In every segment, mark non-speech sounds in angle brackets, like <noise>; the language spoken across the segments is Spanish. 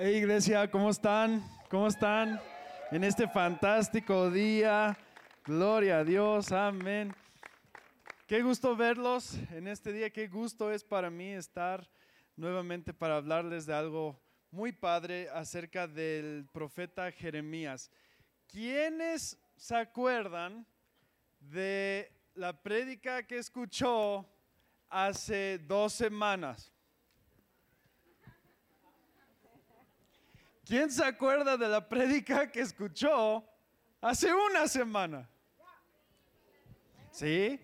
Hey iglesia, ¿cómo están? ¿Cómo están? En este fantástico día. Gloria a Dios, amén. Qué gusto verlos en este día, qué gusto es para mí estar nuevamente para hablarles de algo muy padre acerca del profeta Jeremías. ¿Quiénes se acuerdan de la prédica que escuchó hace dos semanas? ¿Quién se acuerda de la prédica que escuchó hace una semana? ¿Sí?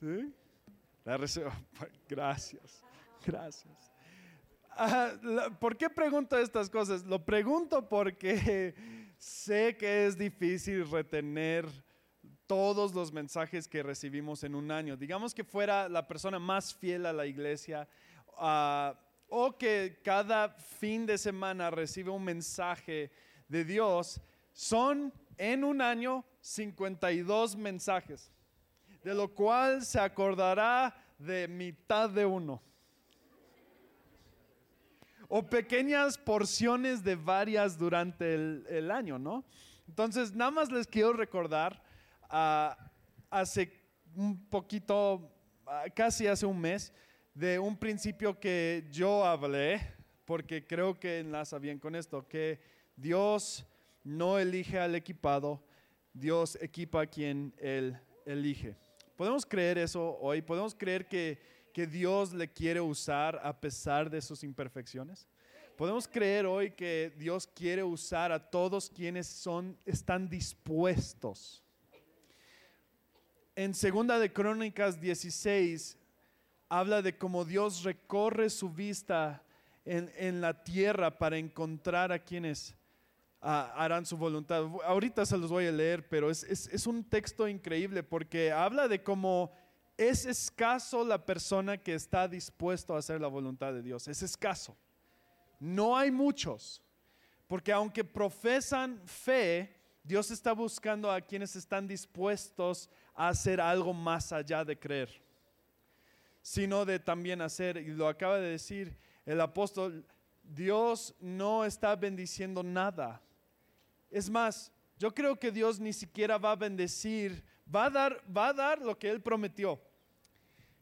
¿Sí? La <laughs> Gracias, gracias. Ah, ¿Por qué pregunto estas cosas? Lo pregunto porque <laughs> sé que es difícil retener todos los mensajes que recibimos en un año. Digamos que fuera la persona más fiel a la iglesia. Uh, o que cada fin de semana recibe un mensaje de Dios, son en un año 52 mensajes, de lo cual se acordará de mitad de uno. O pequeñas porciones de varias durante el, año, ¿no? Entonces, nada más les quiero recordar, ah, hace un poquito, ah, casi hace un mes, de un principio que yo hablé, porque creo que enlaza bien con esto, que Dios no elige al equipado, Dios equipa a quien Él elige. ¿Podemos creer eso hoy? ¿Podemos creer que, que Dios le quiere usar a pesar de sus imperfecciones? ¿Podemos creer hoy que Dios quiere usar a todos quienes son, están dispuestos? En segunda de Crónicas 16 habla de cómo Dios recorre su vista en, la tierra para encontrar a quienes ah, harán su voluntad. Ahorita se los voy a leer, pero es, es un texto increíble porque habla de cómo es escaso la persona que está dispuesto a hacer la voluntad de Dios. Es escaso. No hay muchos. Porque aunque profesan fe, Dios está buscando a quienes están dispuestos a hacer algo más allá de creer sino de también hacer. Y lo acaba de decir el apóstol, Dios no está bendiciendo nada. Es más, yo creo que Dios ni siquiera va a bendecir, va a dar, va a dar lo que Él prometió.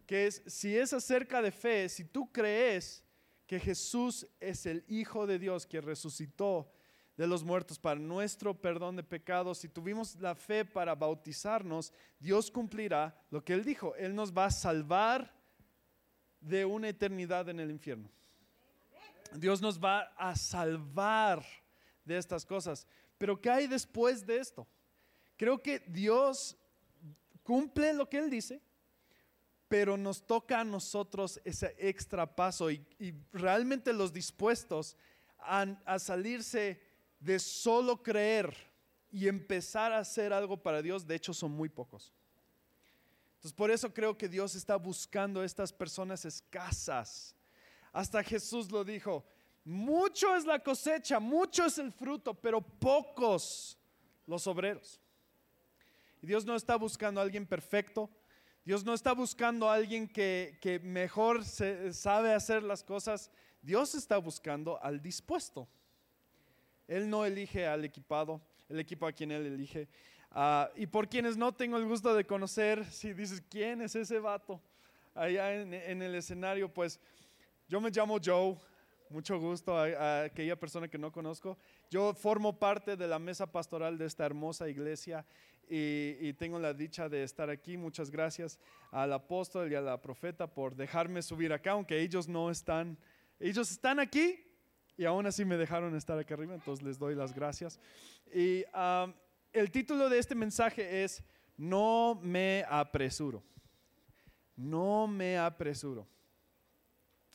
Que es, si es acerca de fe, si tú crees que Jesús es el Hijo de Dios que resucitó de los muertos para nuestro perdón de pecados, si tuvimos la fe para bautizarnos, Dios cumplirá lo que Él dijo. Él nos va a salvar de una eternidad en el infierno. Dios nos va a salvar de estas cosas. Pero ¿qué hay después de esto? Creo que Dios cumple lo que Él dice, pero nos toca a nosotros ese extra paso y, realmente los dispuestos a, a salirse de solo creer y empezar a hacer algo para Dios, de hecho son muy pocos. Entonces por eso creo que Dios está buscando a estas personas escasas. Hasta Jesús lo dijo, mucho es la cosecha, mucho es el fruto, pero pocos los obreros. Y Dios no está buscando a alguien perfecto, Dios no está buscando a alguien que, que mejor se, sabe hacer las cosas, Dios está buscando al dispuesto. Él no elige al equipado, el equipo a quien Él elige. Ah, y por quienes no tengo el gusto de conocer, si dices, ¿quién es ese vato allá en, el escenario? Pues yo me llamo Joe, mucho gusto a, aquella persona que no conozco. Yo formo parte de la mesa pastoral de esta hermosa iglesia y, y, tengo la dicha de estar aquí. Muchas gracias al apóstol y a la profeta por dejarme subir acá, aunque ellos no están, ellos están aquí y aún así me dejaron estar aquí arriba, entonces les doy las gracias. Y el título de este mensaje es No me apresuro. No me apresuro.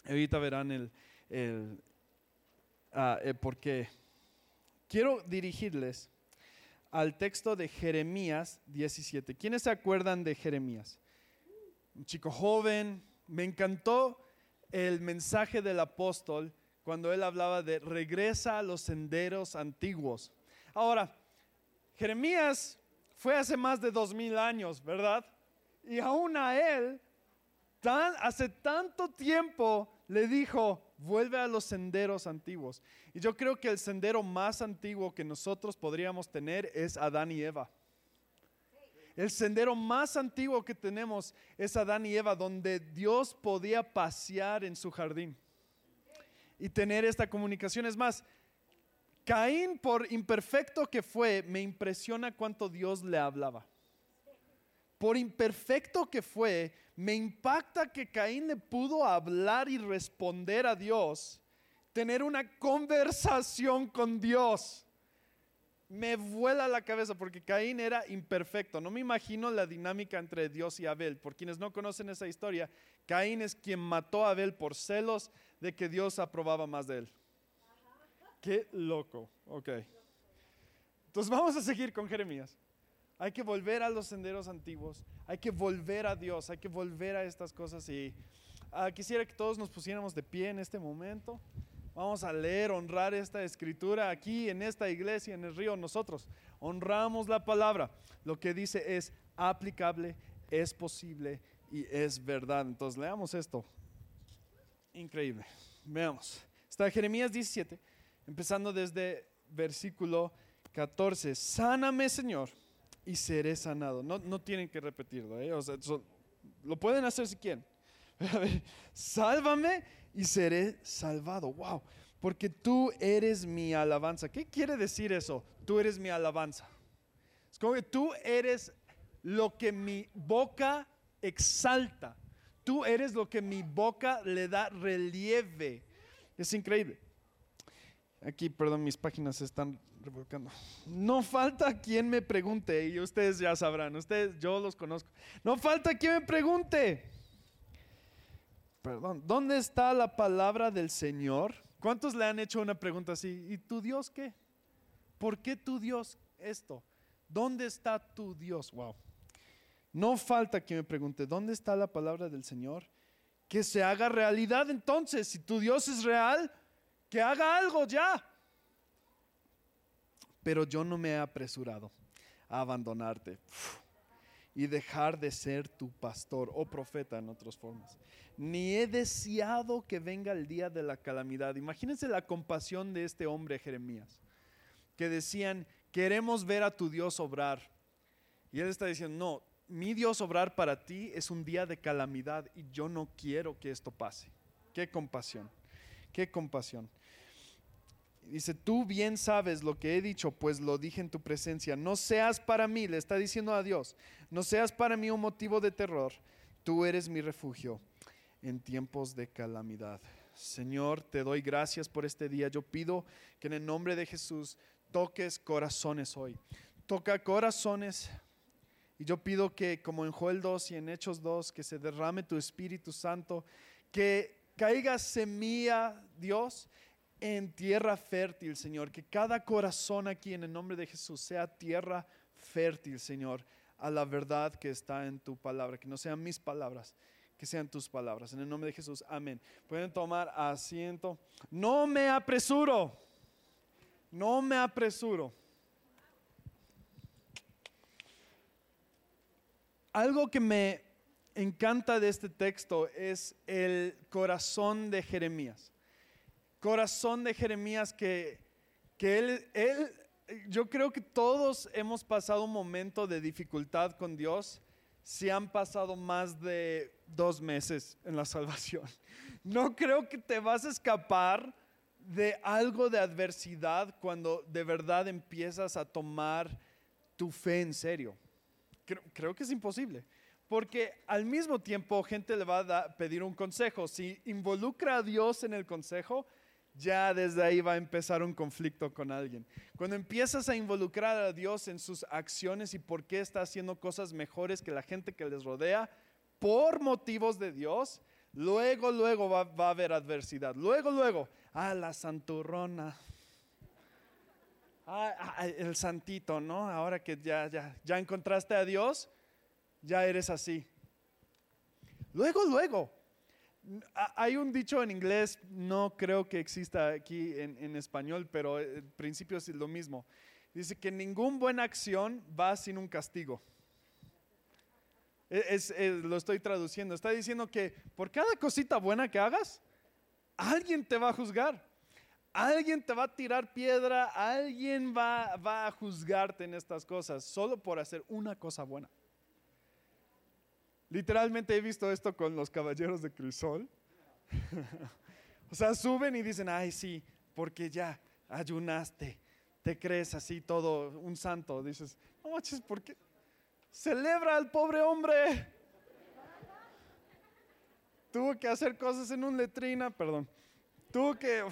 Ahorita verán el, el, ah, por qué. Quiero dirigirles al texto de Jeremías 17. ¿Quiénes se acuerdan de Jeremías? Un chico joven. Me encantó el mensaje del apóstol cuando él hablaba de regresa a los senderos antiguos. Ahora, Jeremías fue hace más de dos mil años, ¿verdad? Y aún a él, tan, hace tanto tiempo le dijo, vuelve a los senderos antiguos. Y yo creo que el sendero más antiguo que nosotros podríamos tener es Adán y Eva. El sendero más antiguo que tenemos es Adán y Eva, donde Dios podía pasear en su jardín y tener esta comunicación. Es más, Caín, por imperfecto que fue, me impresiona cuánto Dios le hablaba. Por imperfecto que fue, me impacta que Caín le pudo hablar y responder a Dios, tener una conversación con Dios me vuela la cabeza porque Caín era imperfecto. No me imagino la dinámica entre Dios y Abel. Por quienes no conocen esa historia, Caín es quien mató a Abel por celos de que Dios aprobaba más de él. Qué loco. Ok. Entonces vamos a seguir con Jeremías. Hay que volver a los senderos antiguos. Hay que volver a Dios. Hay que volver a estas cosas. Y ah, quisiera que todos nos pusiéramos de pie en este momento. Vamos a leer, honrar esta escritura aquí en esta iglesia, en el río. Nosotros honramos la palabra. Lo que dice es aplicable, es posible y es verdad. Entonces leamos esto. Increíble. Veamos. Está Jeremías 17, empezando desde versículo 14. Sáname, Señor, y seré sanado. No, no tienen que repetirlo. ¿eh? lo pueden hacer si quieren. <laughs> Sálvame y seré salvado. Wow, porque tú eres mi alabanza. ¿Qué quiere decir eso? Tú eres mi alabanza. Es como que tú eres lo que mi boca exalta. Tú eres lo que mi boca le da relieve. Es increíble. Aquí, perdón, mis páginas se están revolcando. No falta quien me pregunte, y ustedes ya sabrán, ustedes, yo los conozco. No falta quien me pregunte perdón, ¿dónde está la palabra del Señor? ¿Cuántos le han hecho una pregunta así? ¿Y tu Dios qué? ¿Por qué tu Dios esto? ¿Dónde está tu Dios? Wow. No falta que me pregunte, ¿dónde está la palabra del Señor? Que se haga realidad entonces. Si tu Dios es real, que haga algo ya. Pero yo no me he apresurado a abandonarte y dejar de ser tu pastor o profeta en otras formas ni he deseado que venga el día de la calamidad. Imagínense la compasión de este hombre Jeremías, que decían, queremos ver a tu Dios obrar. Y él está diciendo, no, mi Dios obrar para ti es un día de calamidad y yo no quiero que esto pase. Qué compasión, qué compasión. Dice, tú bien sabes lo que he dicho, pues lo dije en tu presencia. No seas para mí, le está diciendo a Dios, no seas para mí un motivo de terror. Tú eres mi refugio en tiempos de calamidad. Señor, te doy gracias por este día. Yo pido que en el nombre de Jesús toques corazones hoy. Toca corazones. Y yo pido que como en Joel 2 y en Hechos 2, que se derrame tu Espíritu Santo, que caiga semilla, Dios, en tierra fértil, Señor. Que cada corazón aquí en el nombre de Jesús sea tierra fértil, Señor, a la verdad que está en tu palabra. Que no sean mis palabras, que sean tus palabras. En el nombre de Jesús, amén. Pueden tomar asiento. No me apresuro. No me apresuro. Algo que me encanta de este texto es el corazón de Jeremías. Corazón de Jeremías que, que él, él, yo creo que todos hemos pasado un momento de dificultad con Dios si han pasado más de dos meses en la salvación. <laughs> No creo que te vas a escapar de algo de adversidad cuando de verdad empiezas a tomar tu fe en serio. Creo, que es imposible. Porque al mismo tiempo gente le va a pedir un consejo. Si involucra a Dios en el consejo, ya desde ahí va a empezar un conflicto con alguien. Cuando empiezas a involucrar a Dios en sus acciones y por qué está haciendo cosas mejores que la gente que les rodea, por motivos de Dios, luego, luego va, a haber adversidad. Luego, luego, ah, la santurrona. Ah, ah, el santito, ¿no? Ahora que ya, ya, ya encontraste a Dios, ya eres así. Luego, luego. Hay un dicho en inglés, no creo que exista aquí en, en español, pero el principio es lo mismo. Dice que ninguna buena acción va sin un castigo. Es, lo estoy traduciendo. Está diciendo que por cada cosita buena que hagas, alguien te va a juzgar. Alguien te va a tirar piedra, alguien va, va a juzgarte en estas cosas solo por hacer una cosa buena. Literalmente he visto esto con los caballeros de Crisol. <laughs> o sea, suben y dicen, ay sí, porque ya ayunaste, te crees así todo un santo. Dices, no manches, ¿por qué? Celebra al pobre hombre. Tuvo que hacer cosas en un letrina, perdón. Tuvo que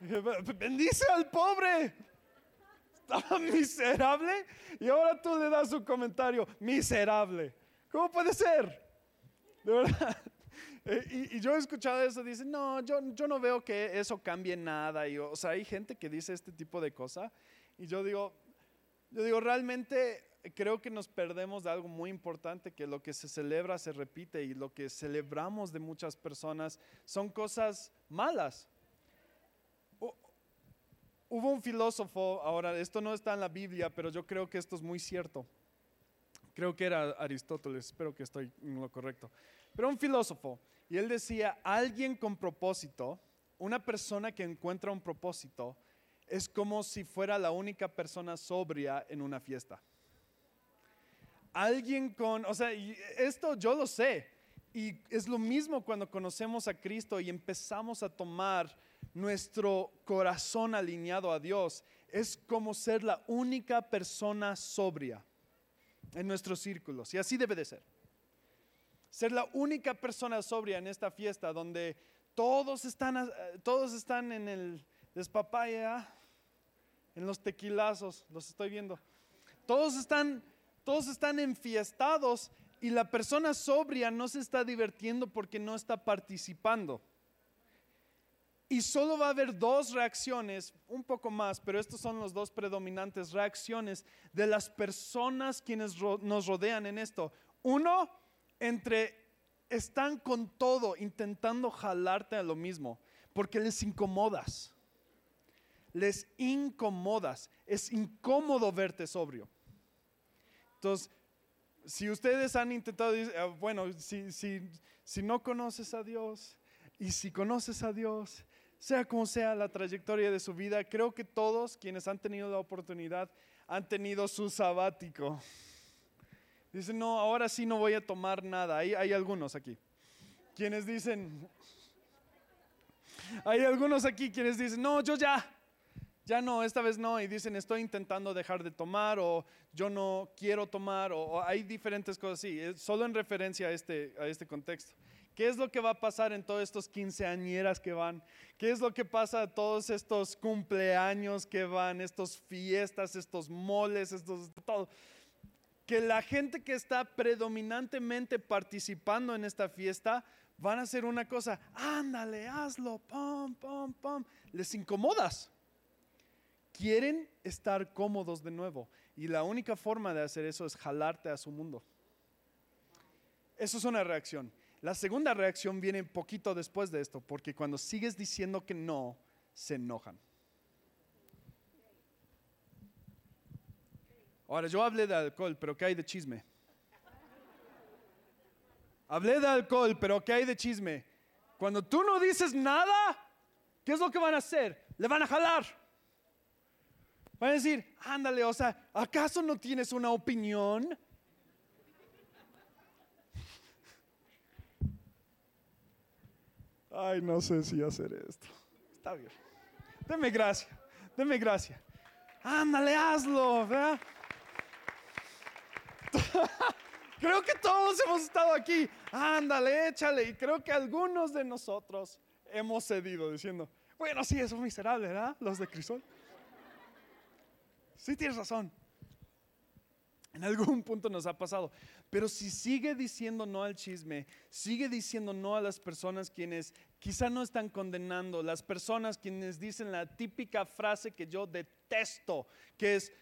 <laughs> bendice al pobre. Estaba miserable y ahora tú le das un comentario, miserable. ¿Cómo puede ser? De verdad. <laughs> Eh, y, yo he escuchado eso, dicen, no, yo, yo no veo que eso cambie nada. Y, o sea, hay gente que dice este tipo de cosas. Y yo digo, yo digo, realmente creo que nos perdemos de algo muy importante, que lo que se celebra se repite y lo que celebramos de muchas personas son cosas malas. Hubo un filósofo, ahora esto no está en la Biblia, pero yo creo que esto es muy cierto. Creo que era Aristóteles, espero que estoy en lo correcto. Pero un filósofo, y él decía, alguien con propósito, una persona que encuentra un propósito, es como si fuera la única persona sobria en una fiesta. Alguien con, o sea, esto yo lo sé, y es lo mismo cuando conocemos a Cristo y empezamos a tomar nuestro corazón alineado a Dios, es como ser la única persona sobria en nuestros círculos. Y así debe de ser. Ser la única persona sobria en esta fiesta donde todos están, todos están en el despapaya, en los tequilazos, los estoy viendo. Todos están, todos están enfiestados y la persona sobria no se está divirtiendo porque no está participando. Y solo va a haber dos reacciones, un poco más, pero estos son los dos predominantes reacciones de las personas quienes nos rodean en esto. Uno, entre están con todo intentando jalarte a lo mismo, porque les incomodas. Les incomodas. Es incómodo verte sobrio. Entonces, si ustedes han intentado, ah, bueno, si, si no conoces a Dios y si conoces a Dios sea como sea la trayectoria de su vida, creo que todos quienes han tenido la oportunidad han tenido su sabático. Dicen, no, ahora sí no voy a tomar nada. Hay, hay algunos aquí. Quienes dicen, hay algunos aquí quienes dicen, no, yo ya, ya no, esta vez no. Y dicen, estoy intentando dejar de tomar o yo no quiero tomar o, hay diferentes cosas así. solo en referencia a este, a este contexto. ¿Qué es lo que va a pasar en todos estos quinceañeras que van? ¿Qué es lo que pasa en todos estos cumpleaños que van, estos fiestas, estos moles, estos todo? Que la gente que está predominantemente participando en esta fiesta van a hacer una cosa, ándale, hazlo, pam, pam, pam. Les incomodas. Quieren estar cómodos de nuevo. Y la única forma de hacer eso es jalarte a su mundo. Eso es una reacción. La segunda reacción viene un poquito después de esto, porque cuando sigues diciendo que no, se enojan. Ahora, yo hablé de alcohol, pero ¿qué hay de chisme? Hablé de alcohol, pero ¿qué hay de chisme? Cuando tú no dices nada, ¿qué es lo que van a hacer? Le van a jalar. Van a decir, ándale, o sea, ¿acaso no tienes una opinión? Ay, no sé si hacer esto. Está bien. Deme gracia, deme gracia. Ándale, hazlo, ¿verdad? <laughs> creo que todos hemos estado aquí. Ándale, échale. Y creo que algunos de nosotros hemos cedido diciendo, bueno, sí, es un miserable, ¿verdad? Los de Crisol. Sí, tienes razón. En algún punto nos ha pasado. Pero si sigue diciendo no al chisme, sigue diciendo no a las personas quienes quizá no están condenando, las personas quienes dicen la típica frase que yo detesto, que es,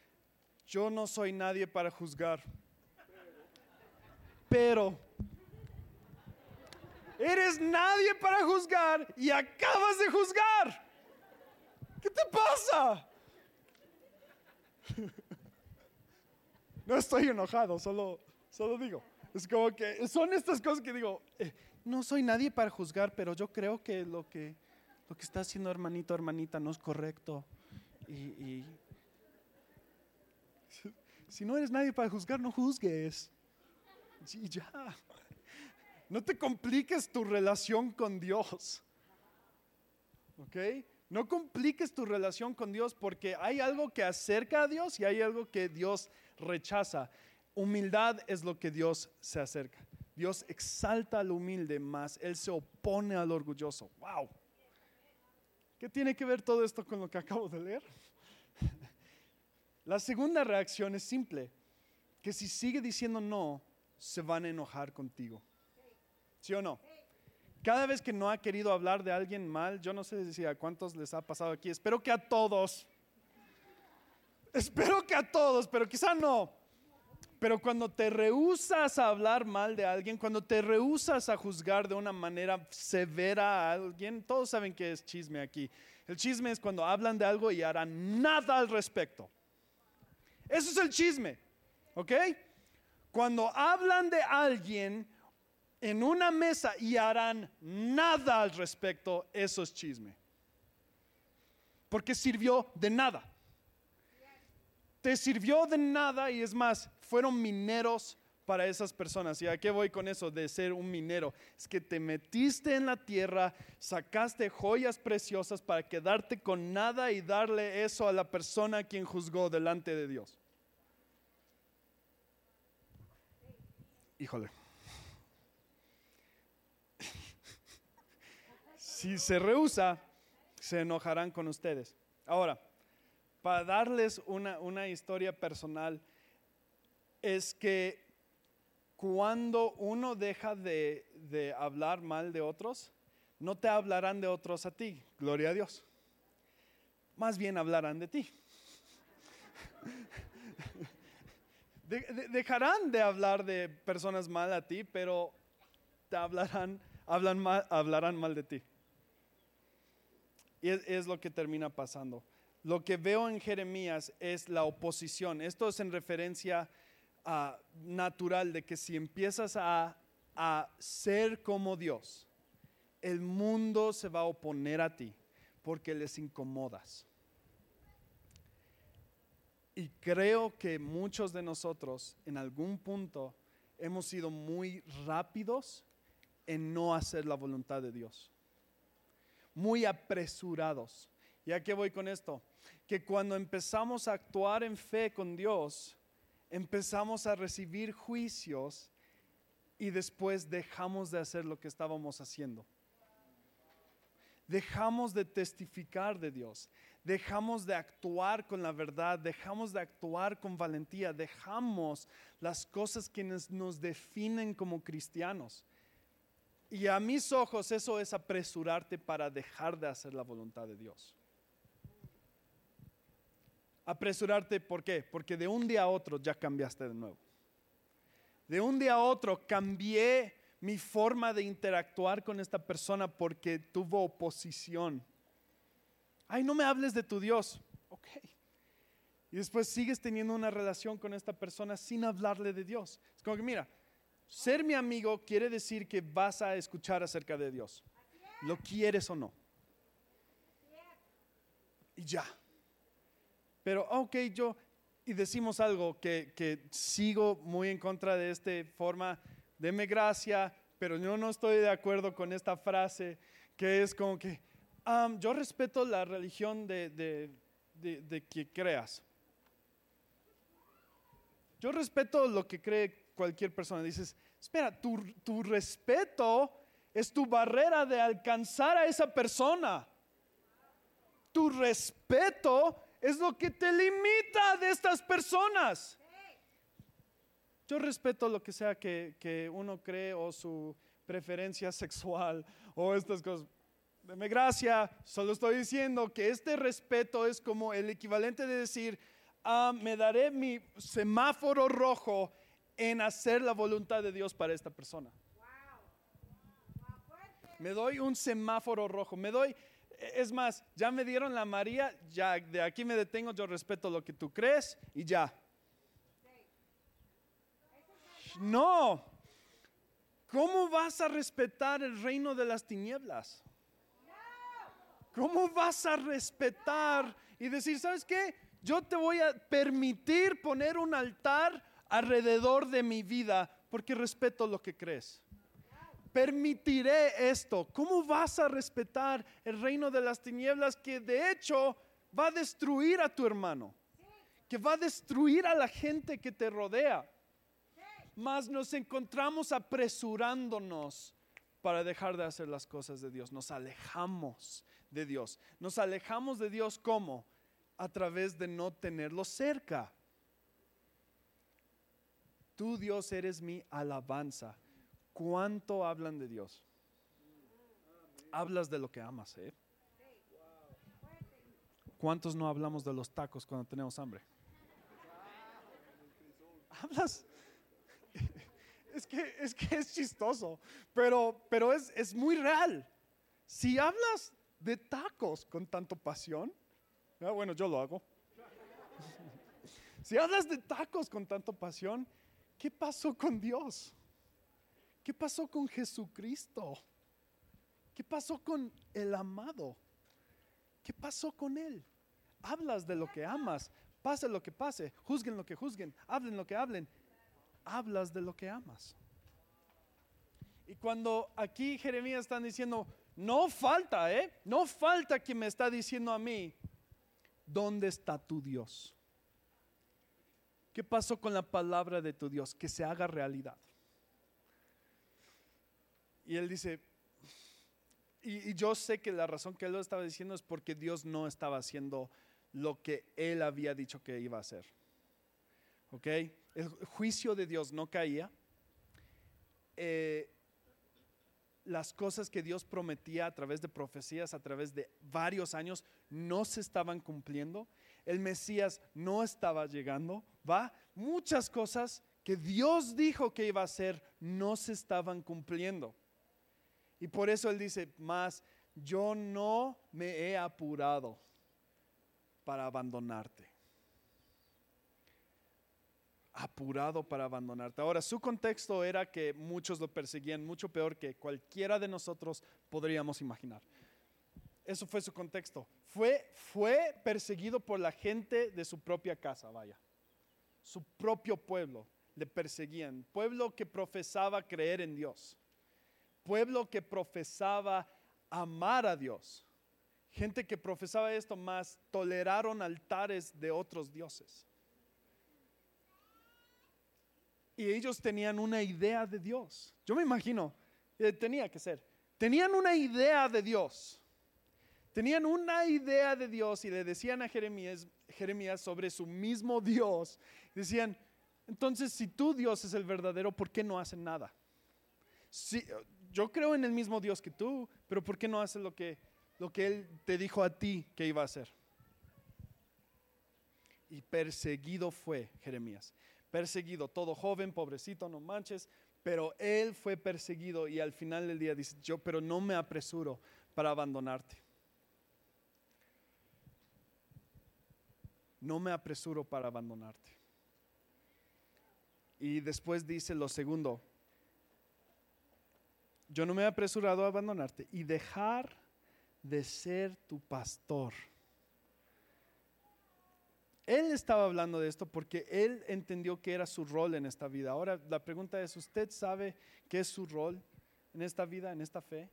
yo no soy nadie para juzgar. Pero eres nadie para juzgar y acabas de juzgar. ¿Qué te pasa? <laughs> No estoy enojado, solo, solo digo. Es como que son estas cosas que digo, eh, no soy nadie para juzgar, pero yo creo que lo que, lo que está haciendo hermanito, hermanita, no es correcto. Y, y si no eres nadie para juzgar, no juzgues. Y ya. No te compliques tu relación con Dios. ¿Ok? No compliques tu relación con Dios porque hay algo que acerca a Dios y hay algo que Dios rechaza. Humildad es lo que Dios se acerca. Dios exalta al humilde más, Él se opone al orgulloso. ¡Wow! ¿Qué tiene que ver todo esto con lo que acabo de leer? La segunda reacción es simple, que si sigue diciendo no, se van a enojar contigo. ¿Sí o no? Cada vez que no ha querido hablar de alguien mal, yo no sé si a cuántos les ha pasado aquí, espero que a todos, espero que a todos, pero quizá no. Pero cuando te rehusas a hablar mal de alguien, cuando te rehusas a juzgar de una manera severa a alguien, todos saben que es chisme aquí. El chisme es cuando hablan de algo y harán nada al respecto. Eso es el chisme, ¿ok? Cuando hablan de alguien en una mesa y harán nada al respecto, eso es chisme. Porque sirvió de nada te sirvió de nada y es más, fueron mineros para esas personas. ¿Y a qué voy con eso de ser un minero? Es que te metiste en la tierra, sacaste joyas preciosas para quedarte con nada y darle eso a la persona a quien juzgó delante de Dios. Híjole. <laughs> Si se rehúsa, se enojarán con ustedes. Ahora, para darles una, historia personal, es que cuando uno deja de, de, hablar mal de otros, no te hablarán de otros a ti, gloria a Dios. Más bien hablarán de ti. <laughs> dejarán de hablar de personas mal a ti, pero te hablarán, hablan mal, hablarán mal de ti. Y es lo que termina pasando lo que veo en Jeremías es la oposición. Esto es en referencia a natural de que si empiezas a, a ser como Dios, el mundo se va a oponer a ti porque les incomodas. Y creo que muchos de nosotros en algún punto hemos sido muy rápidos en no hacer la voluntad de Dios. Muy apresurados. ¿Y a qué voy con esto? que cuando empezamos a actuar en fe con Dios, empezamos a recibir juicios y después dejamos de hacer lo que estábamos haciendo. Dejamos de testificar de Dios, dejamos de actuar con la verdad, dejamos de actuar con valentía, dejamos las cosas que nos definen como cristianos. Y a mis ojos eso es apresurarte para dejar de hacer la voluntad de Dios. Apresurarte, ¿por qué? Porque de un día a otro ya cambiaste de nuevo. De un día a otro cambié mi forma de interactuar con esta persona porque tuvo oposición. Ay, no me hables de tu Dios. Ok. Y después sigues teniendo una relación con esta persona sin hablarle de Dios. Es como que, mira, ser mi amigo quiere decir que vas a escuchar acerca de Dios. Lo quieres o no. Y ya. Pero, ok, yo, y decimos algo que, sigo muy en contra de esta forma, deme gracia, pero yo no estoy de acuerdo con esta frase, que es como que, yo respeto la religión de, de, que creas. Yo respeto lo que cree cualquier persona. Dices, espera, tu, tu respeto es tu barrera de alcanzar a esa persona. Tu respeto es lo que te limita de estas personas. Yo respeto lo que sea que, uno cree o su preferencia sexual o estas cosas. Deme gracia, solo estoy diciendo que este respeto es como el equivalente de decir, ah, me daré mi semáforo rojo en hacer la voluntad de Dios para esta persona. Me doy un semáforo rojo, me doy es más, ya me dieron la María, ya de aquí me detengo, yo respeto lo que tú crees y ya. No. ¿cómo vas a respetar el reino de las tinieblas? ¿Cómo vas a respetar y decir, ¿sabes qué? Yo te voy a permitir poner un altar alrededor de mi vida porque respeto lo que crees. Permitiré esto. ¿Cómo vas a respetar el reino de las tinieblas que de hecho va a destruir a tu hermano? Que va a destruir a la gente que te rodea. Mas nos encontramos apresurándonos para dejar de hacer las cosas de Dios. Nos alejamos de Dios. Nos alejamos de Dios ¿cómo? A través de no tenerlo cerca. Tú Dios eres mi alabanza. ¿Cuánto hablan de Dios? Hablas de lo que amas, ¿eh? ¿Cuántos no hablamos de los tacos cuando tenemos hambre? Hablas. <laughs> Es que es, que es chistoso, pero, pero es, muy real. Si hablas de tacos con tanto pasión, ah, bueno, yo lo hago. <laughs> Si hablas de tacos con tanto pasión, ¿qué pasó con Dios? ¿Qué pasó con Jesucristo? ¿Qué pasó con el amado? ¿Qué pasó con Él? Hablas de lo que amas, pase lo que pase, juzguen lo que juzguen, hablen lo que hablen, hablas de lo que amas. Y cuando aquí Jeremías están diciendo, no falta, ¿eh? No falta que me está diciendo a mí, ¿dónde está tu Dios? ¿Qué pasó con la palabra de tu Dios? Que se haga realidad. Y él dice, y, yo sé que la razón que él lo estaba diciendo es porque Dios no estaba haciendo lo que él había dicho que iba a hacer. ¿Ok? El juicio de Dios no caía. Eh, las cosas que Dios prometía a través de profecías, a través de varios años, no se estaban cumpliendo. El Mesías no estaba llegando, ¿va? Muchas cosas que Dios dijo que iba a hacer no se estaban cumpliendo. Y por eso Él dice, más, yo no me he apurado para abandonarte apurado para abandonarte. Ahora, su contexto era que muchos lo perseguían mucho peor que cualquiera de nosotros podríamos imaginar. Eso fue su contexto. Fue, fue perseguido por la gente de su propia casa, vaya. Su propio pueblo le perseguían. Pueblo que profesaba creer en Dios. Pueblo que profesaba amar a Dios. Gente que profesaba esto más toleraron altares de otros dioses. y ellos tenían una idea de Dios. Yo me imagino, eh, tenía que ser, tenían una idea de Dios. Tenían una idea de Dios y le decían a Jeremías, Jeremías sobre su mismo Dios. Decían, entonces si tu Dios es el verdadero, ¿por qué no hacen nada? Yo creo en el mismo Dios que tú, pero ¿por qué no haces lo que, lo que Él te dijo a ti que iba a hacer? Y perseguido fue Jeremías perseguido, todo joven, pobrecito, no manches, pero él fue perseguido y al final del día dice, yo, pero no me apresuro para abandonarte. No me apresuro para abandonarte. Y después dice lo segundo, yo no me he apresurado a abandonarte y dejar de ser tu pastor. Él estaba hablando de esto porque él entendió que era su rol en esta vida. Ahora la pregunta es, ¿usted sabe qué es su rol en esta vida, en esta fe?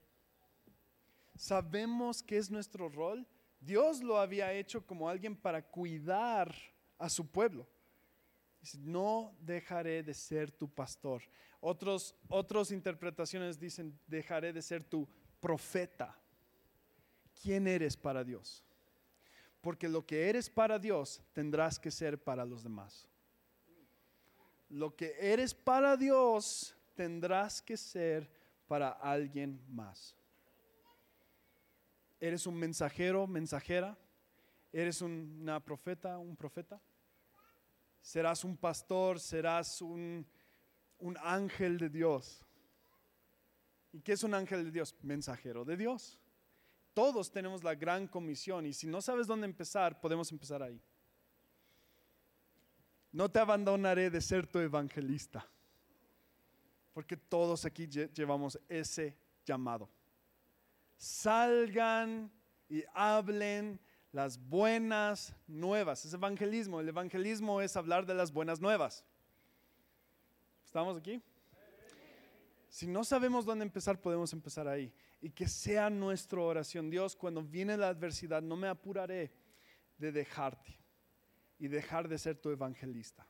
¿Sabemos qué es nuestro rol? Dios lo había hecho como alguien para cuidar a su pueblo. Dice, no dejaré de ser tu pastor. Otros, otras interpretaciones dicen, dejaré de ser tu profeta. ¿Quién eres para Dios? Porque lo que eres para Dios tendrás que ser para los demás. Lo que eres para Dios tendrás que ser para alguien más. ¿Eres un mensajero, mensajera? ¿Eres una profeta, un profeta? ¿Serás un pastor? ¿Serás un, un ángel de Dios? ¿Y qué es un ángel de Dios? Mensajero de Dios. Todos tenemos la gran comisión y si no sabes dónde empezar, podemos empezar ahí. No te abandonaré de ser tu evangelista. porque todos aquí lle- llevamos ese llamado. Salgan y hablen las buenas nuevas. Es evangelismo. El evangelismo es hablar de las buenas nuevas. ¿Estamos aquí? Si no sabemos dónde empezar, podemos empezar ahí. Y que sea nuestra oración. Dios, cuando viene la adversidad, no me apuraré de dejarte y dejar de ser tu evangelista.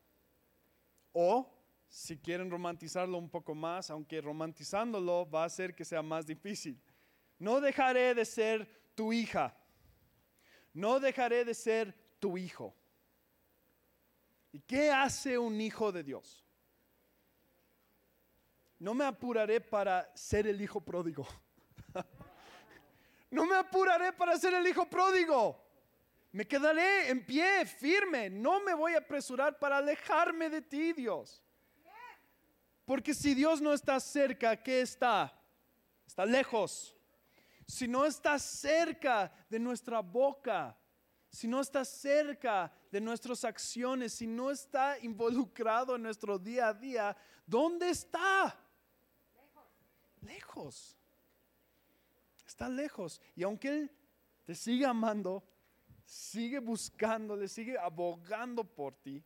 O, si quieren romantizarlo un poco más, aunque romantizándolo va a hacer que sea más difícil. No dejaré de ser tu hija. No dejaré de ser tu hijo. ¿Y qué hace un hijo de Dios? No me apuraré para ser el hijo pródigo. <laughs> No me apuraré para ser el hijo pródigo. Me quedaré en pie, firme. No me voy a apresurar para alejarme de ti, Dios. Porque si Dios no está cerca, ¿qué está? Está lejos. Si no está cerca de nuestra boca, si no está cerca de nuestras acciones, si no está involucrado en nuestro día a día, ¿dónde está? Lejos. Está lejos. Y aunque Él te sigue amando, sigue buscándole, sigue abogando por ti,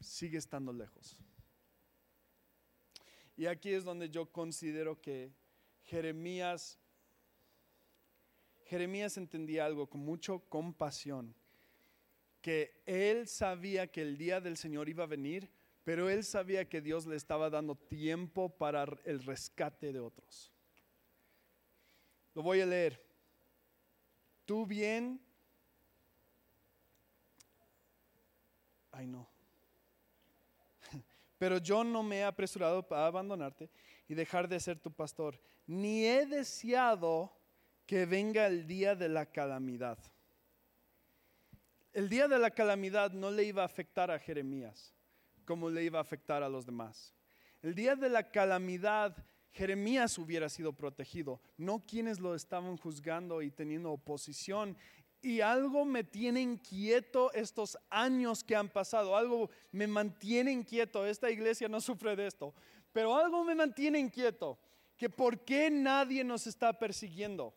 sigue estando lejos. Y aquí es donde yo considero que Jeremías, Jeremías entendía algo con mucho compasión, que él sabía que el día del Señor iba a venir, pero él sabía que Dios le estaba dando tiempo para el rescate de otros. Lo voy a leer. Tú bien. Ay, no. <laughs> Pero yo no me he apresurado para abandonarte y dejar de ser tu pastor, ni he deseado que venga el día de la calamidad. El día de la calamidad no le iba a afectar a Jeremías como le iba a afectar a los demás. El día de la calamidad, Jeremías hubiera sido protegido, no quienes lo estaban juzgando y teniendo oposición. Y algo me tiene inquieto estos años que han pasado, algo me mantiene inquieto. Esta iglesia no sufre de esto, pero algo me mantiene inquieto, que por qué nadie nos está persiguiendo.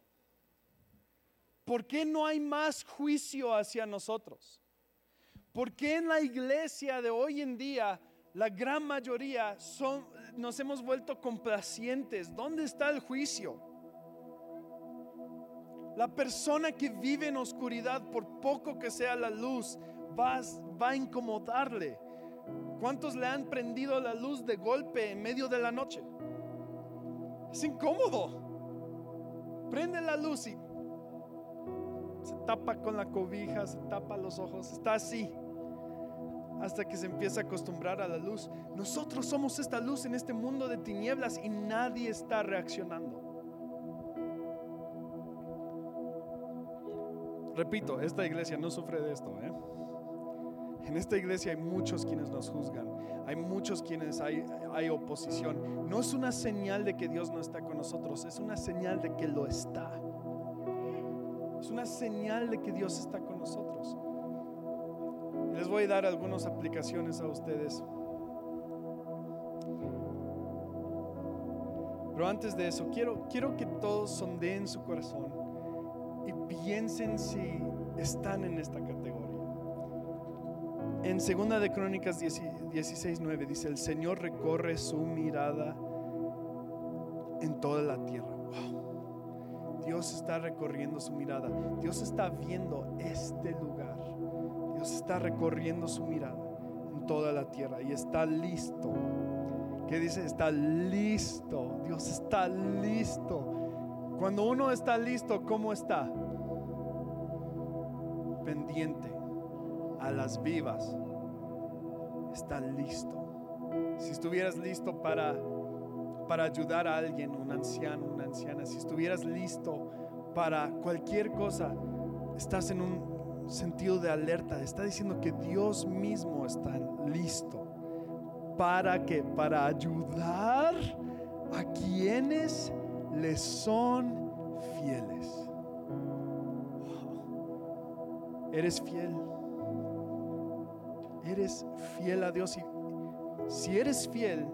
¿Por qué no hay más juicio hacia nosotros? ¿Por qué en la iglesia de hoy en día la gran mayoría son, nos hemos vuelto complacientes? ¿Dónde está el juicio? La persona que vive en oscuridad, por poco que sea la luz, va, va a incomodarle. ¿Cuántos le han prendido la luz de golpe en medio de la noche? Es incómodo. Prende la luz y se tapa con la cobija, se tapa los ojos, está así hasta que se empieza a acostumbrar a la luz. Nosotros somos esta luz en este mundo de tinieblas y nadie está reaccionando. Repito, esta iglesia no sufre de esto. ¿eh? En esta iglesia hay muchos quienes nos juzgan, hay muchos quienes hay, hay oposición. No es una señal de que Dios no está con nosotros, es una señal de que lo está. Una señal de que Dios está con nosotros. Les voy a dar algunas aplicaciones a ustedes. Pero antes de eso, quiero, quiero que todos sondeen su corazón y piensen si están en esta categoría. En segunda de Crónicas 16, 9 dice, el Señor recorre su mirada en toda la tierra. Wow. Dios está recorriendo su mirada. Dios está viendo este lugar. Dios está recorriendo su mirada en toda la tierra y está listo. ¿Qué dice? Está listo. Dios está listo. Cuando uno está listo, ¿cómo está? Pendiente a las vivas. Está listo. Si estuvieras listo para para ayudar a alguien, un anciano, una anciana, si estuvieras listo para cualquier cosa, estás en un sentido de alerta. Está diciendo que Dios mismo está listo. ¿Para que Para ayudar a quienes le son fieles. Eres fiel. Eres fiel a Dios. Y si eres fiel,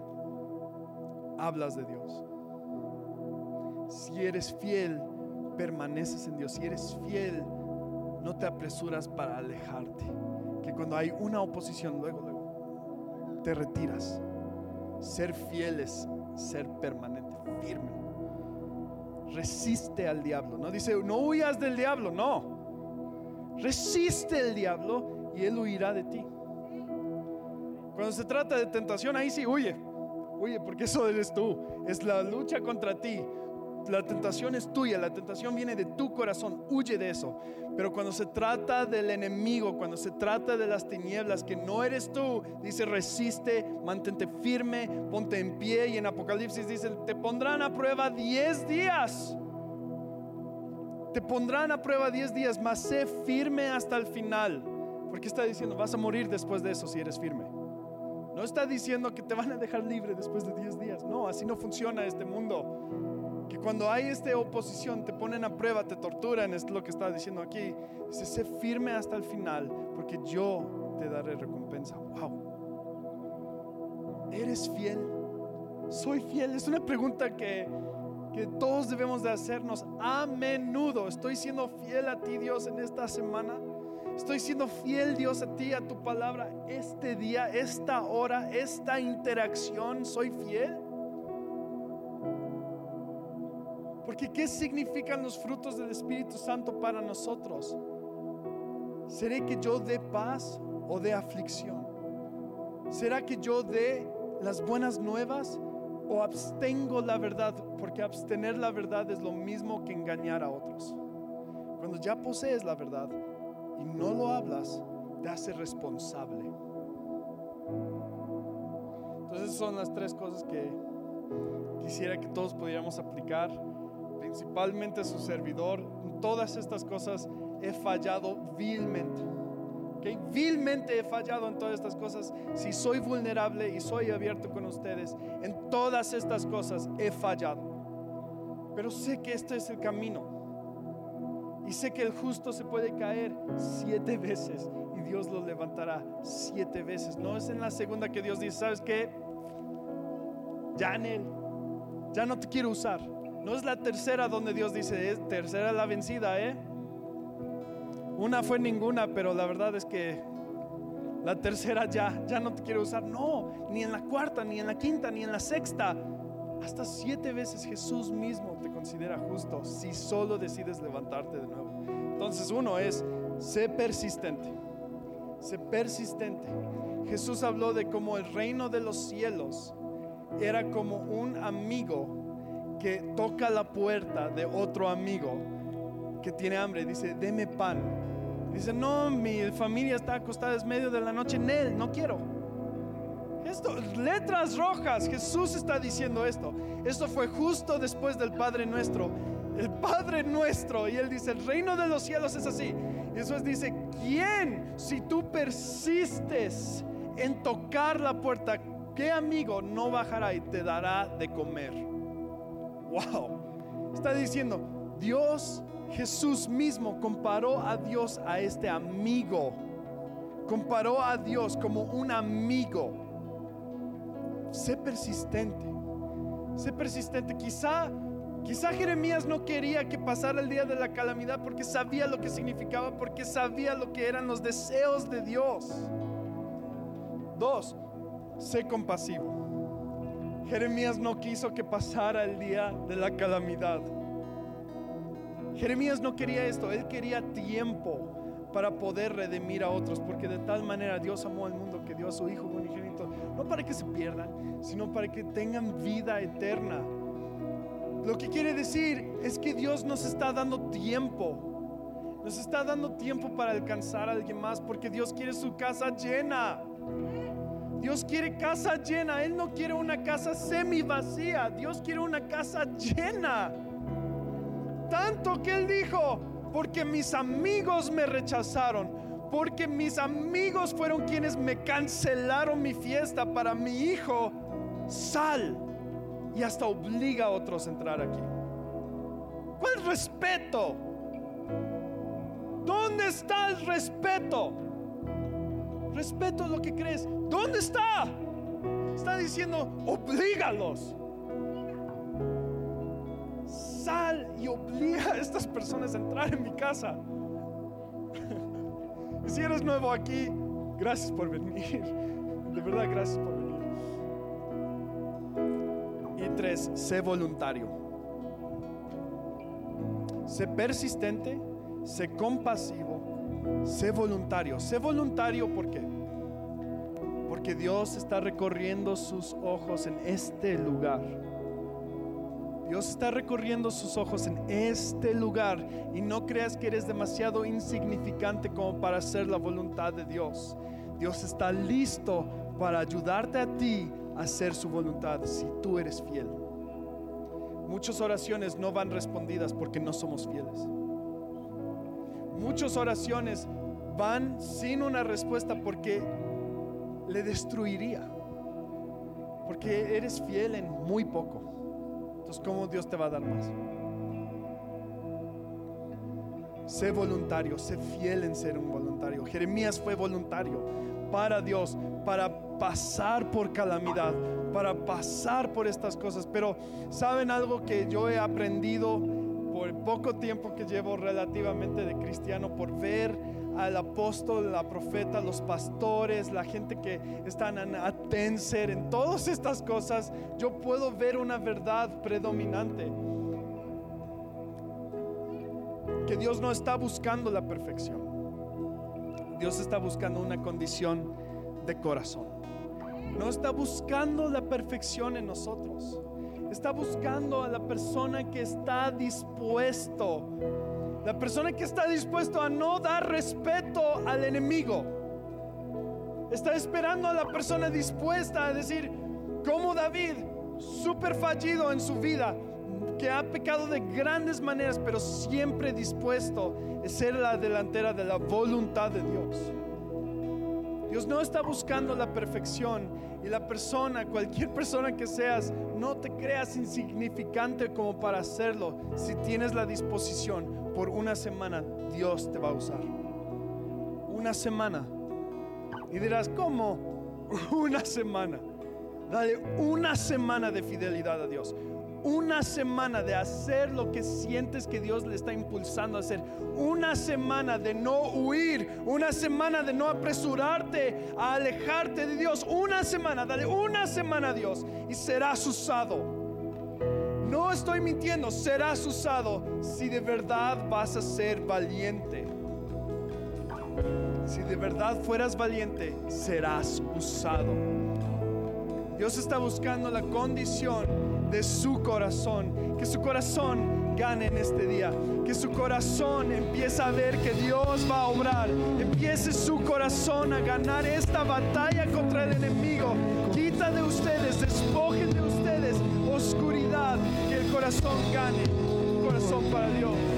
hablas de Dios. Si eres fiel, permaneces en Dios. Si eres fiel, no te apresuras para alejarte. Que cuando hay una oposición, luego, luego, te retiras. Ser fiel es ser permanente, firme. Resiste al diablo. No dice, no huyas del diablo, no. Resiste el diablo y él huirá de ti. Cuando se trata de tentación, ahí sí huye. Huye, porque eso eres tú. Es la lucha contra ti. La tentación es tuya, la tentación viene de tu corazón, huye de eso. Pero cuando se trata del enemigo, cuando se trata de las tinieblas, que no eres tú, dice resiste, mantente firme, ponte en pie. Y en Apocalipsis dice, te pondrán a prueba 10 días. Te pondrán a prueba 10 días, mas sé firme hasta el final. Porque está diciendo, vas a morir después de eso si eres firme. No está diciendo que te van a dejar libre después de 10 días. No, así no funciona este mundo. Que cuando hay esta oposición te ponen a prueba, te torturan, es lo que está diciendo aquí. Dice, sé firme hasta el final, porque yo te daré recompensa. Wow. ¿Eres fiel? Soy fiel. Es una pregunta que, que todos debemos de hacernos a menudo. ¿Estoy siendo fiel a ti, Dios, en esta semana? Estoy siendo fiel, Dios, a ti, a tu palabra, este día, esta hora, esta interacción. Soy fiel. Porque ¿qué significan los frutos del Espíritu Santo para nosotros? ¿Seré que yo dé paz o dé aflicción? ¿Será que yo dé las buenas nuevas o abstengo la verdad? Porque abstener la verdad es lo mismo que engañar a otros. Cuando ya posees la verdad, y no lo hablas, te hace responsable. Entonces son las tres cosas que quisiera que todos pudiéramos aplicar, principalmente su servidor. En todas estas cosas he fallado vilmente. ¿okay? Vilmente he fallado en todas estas cosas. Si soy vulnerable y soy abierto con ustedes, en todas estas cosas he fallado. Pero sé que este es el camino. Y sé que el justo se puede caer siete veces y Dios lo levantará siete veces. No es en la segunda que Dios dice, ¿sabes qué? Ya ya no te quiero usar. No es la tercera donde Dios dice, es tercera la vencida, ¿eh? Una fue ninguna, pero la verdad es que la tercera ya, ya no te quiero usar. No, ni en la cuarta, ni en la quinta, ni en la sexta. Hasta siete veces Jesús mismo te considera justo si solo decides levantarte de nuevo. Entonces uno es, sé persistente, sé persistente. Jesús habló de cómo el reino de los cielos era como un amigo que toca la puerta de otro amigo que tiene hambre. Dice, deme pan. Dice, no, mi familia está acostada, es medio de la noche. En él, no quiero esto, letras rojas, Jesús está diciendo esto. Esto fue justo después del Padre nuestro. El Padre nuestro. Y Él dice, el reino de los cielos es así. Jesús dice, ¿quién si tú persistes en tocar la puerta, qué amigo no bajará y te dará de comer? Wow. Está diciendo, Dios, Jesús mismo comparó a Dios a este amigo. Comparó a Dios como un amigo sé persistente. Sé persistente. Quizá, quizá Jeremías no quería que pasara el día de la calamidad porque sabía lo que significaba, porque sabía lo que eran los deseos de Dios. Dos, sé compasivo. Jeremías no quiso que pasara el día de la calamidad. Jeremías no quería esto, él quería tiempo para poder redimir a otros, porque de tal manera Dios amó al mundo que dio a su Hijo unigénito, no para que se pierdan, sino para que tengan vida eterna. Lo que quiere decir es que Dios nos está dando tiempo, nos está dando tiempo para alcanzar a alguien más, porque Dios quiere su casa llena. Dios quiere casa llena, Él no quiere una casa semi vacía, Dios quiere una casa llena. Tanto que Él dijo, porque mis amigos me rechazaron, porque mis amigos fueron quienes me cancelaron mi fiesta para mi hijo, sal y hasta obliga a otros a entrar aquí. ¿Cuál respeto? ¿Dónde está el respeto? Respeto lo que crees. ¿Dónde está? Está diciendo, oblígalos. sal y obliga a estas personas a entrar en mi casa. Si eres nuevo aquí, gracias por venir. De verdad, gracias por venir. Y tres, sé voluntario. Sé persistente, sé compasivo, sé voluntario. Sé voluntario porque porque Dios está recorriendo sus ojos en este lugar. Dios está recorriendo sus ojos en este lugar y no creas que eres demasiado insignificante como para hacer la voluntad de Dios. Dios está listo para ayudarte a ti a hacer su voluntad si tú eres fiel. Muchas oraciones no van respondidas porque no somos fieles. Muchas oraciones van sin una respuesta porque le destruiría. Porque eres fiel en muy poco. Entonces, ¿cómo Dios te va a dar más? Sé voluntario, sé fiel en ser un voluntario. Jeremías fue voluntario para Dios, para pasar por calamidad, para pasar por estas cosas. Pero ¿saben algo que yo he aprendido por el poco tiempo que llevo relativamente de cristiano, por ver al apóstol, la profeta, los pastores, la gente que están en en todas estas cosas, yo puedo ver una verdad predominante. Que Dios no está buscando la perfección. Dios está buscando una condición de corazón. No está buscando la perfección en nosotros. Está buscando a la persona que está dispuesto la persona que está dispuesto a no dar respeto al enemigo. Está esperando a la persona dispuesta a decir, como David, súper fallido en su vida, que ha pecado de grandes maneras, pero siempre dispuesto a ser la delantera de la voluntad de Dios. Dios no está buscando la perfección y la persona, cualquier persona que seas, no te creas insignificante como para hacerlo si tienes la disposición por una semana Dios te va a usar. Una semana. Y dirás, ¿cómo? <laughs> Una semana. Dale una semana de fidelidad a Dios. Una semana de hacer lo que sientes que Dios le está impulsando a hacer. Una semana de no huir. Una semana de no apresurarte a alejarte de Dios. Una semana. Dale una semana a Dios. Y serás usado no estoy mintiendo, serás usado si de verdad vas a ser valiente. Si de verdad fueras valiente, serás usado. Dios está buscando la condición de su corazón, que su corazón gane en este día, que su corazón empiece a ver que Dios va a obrar, empiece su corazón a ganar esta batalla contra el enemigo. Quita de ustedes, despojen de ustedes oscuridad, que el corazón gane, corazón para Dios.